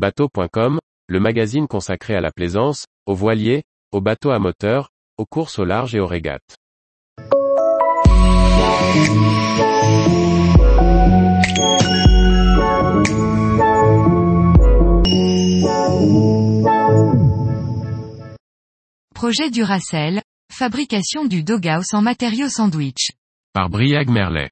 Bateau.com, le magazine consacré à la plaisance, aux voiliers, aux bateaux à moteur, aux courses au large et aux régates. Projet Duracell, fabrication du doghouse en matériaux sandwich. Par Briag Merlet.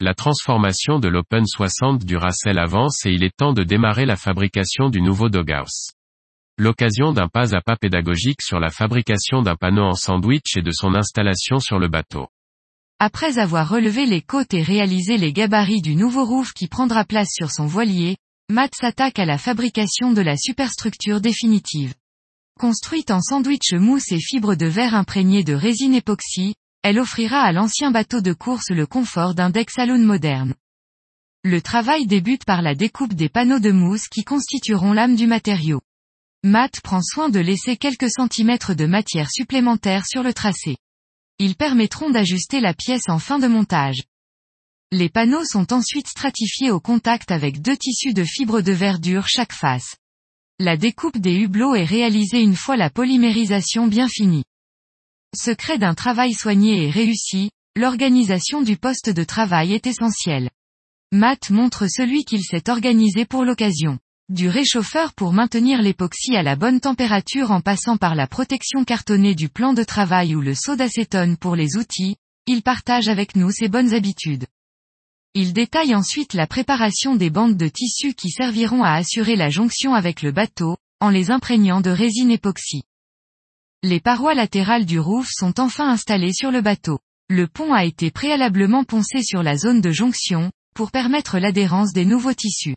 La transformation de l'Open 60 Duracell avance et il est temps de démarrer la fabrication du nouveau doghouse. L'occasion d'un pas à pas pédagogique sur la fabrication d'un panneau en sandwich et de son installation sur le bateau. Après avoir relevé les côtes et réalisé les gabarits du nouveau roof qui prendra place sur son voilier, Matt s'attaque à la fabrication de la superstructure définitive. Construite en sandwich mousse et fibres de verre imprégnées de résine époxy, elle offrira à l'ancien bateau de course le confort d'un deck moderne. Le travail débute par la découpe des panneaux de mousse qui constitueront l'âme du matériau. Matt prend soin de laisser quelques centimètres de matière supplémentaire sur le tracé. Ils permettront d'ajuster la pièce en fin de montage. Les panneaux sont ensuite stratifiés au contact avec deux tissus de fibres de verdure chaque face. La découpe des hublots est réalisée une fois la polymérisation bien finie. Secret d'un travail soigné et réussi, l'organisation du poste de travail est essentielle. Matt montre celui qu'il s'est organisé pour l'occasion. Du réchauffeur pour maintenir l'époxy à la bonne température en passant par la protection cartonnée du plan de travail ou le seau d'acétone pour les outils, il partage avec nous ses bonnes habitudes. Il détaille ensuite la préparation des bandes de tissu qui serviront à assurer la jonction avec le bateau, en les imprégnant de résine époxy. Les parois latérales du roof sont enfin installées sur le bateau. Le pont a été préalablement poncé sur la zone de jonction, pour permettre l'adhérence des nouveaux tissus.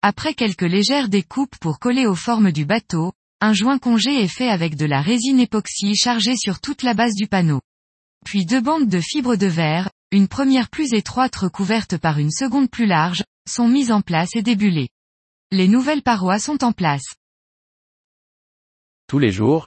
Après quelques légères découpes pour coller aux formes du bateau, un joint congé est fait avec de la résine époxy chargée sur toute la base du panneau. Puis deux bandes de fibres de verre, une première plus étroite recouverte par une seconde plus large, sont mises en place et débulées. Les nouvelles parois sont en place. Tous les jours,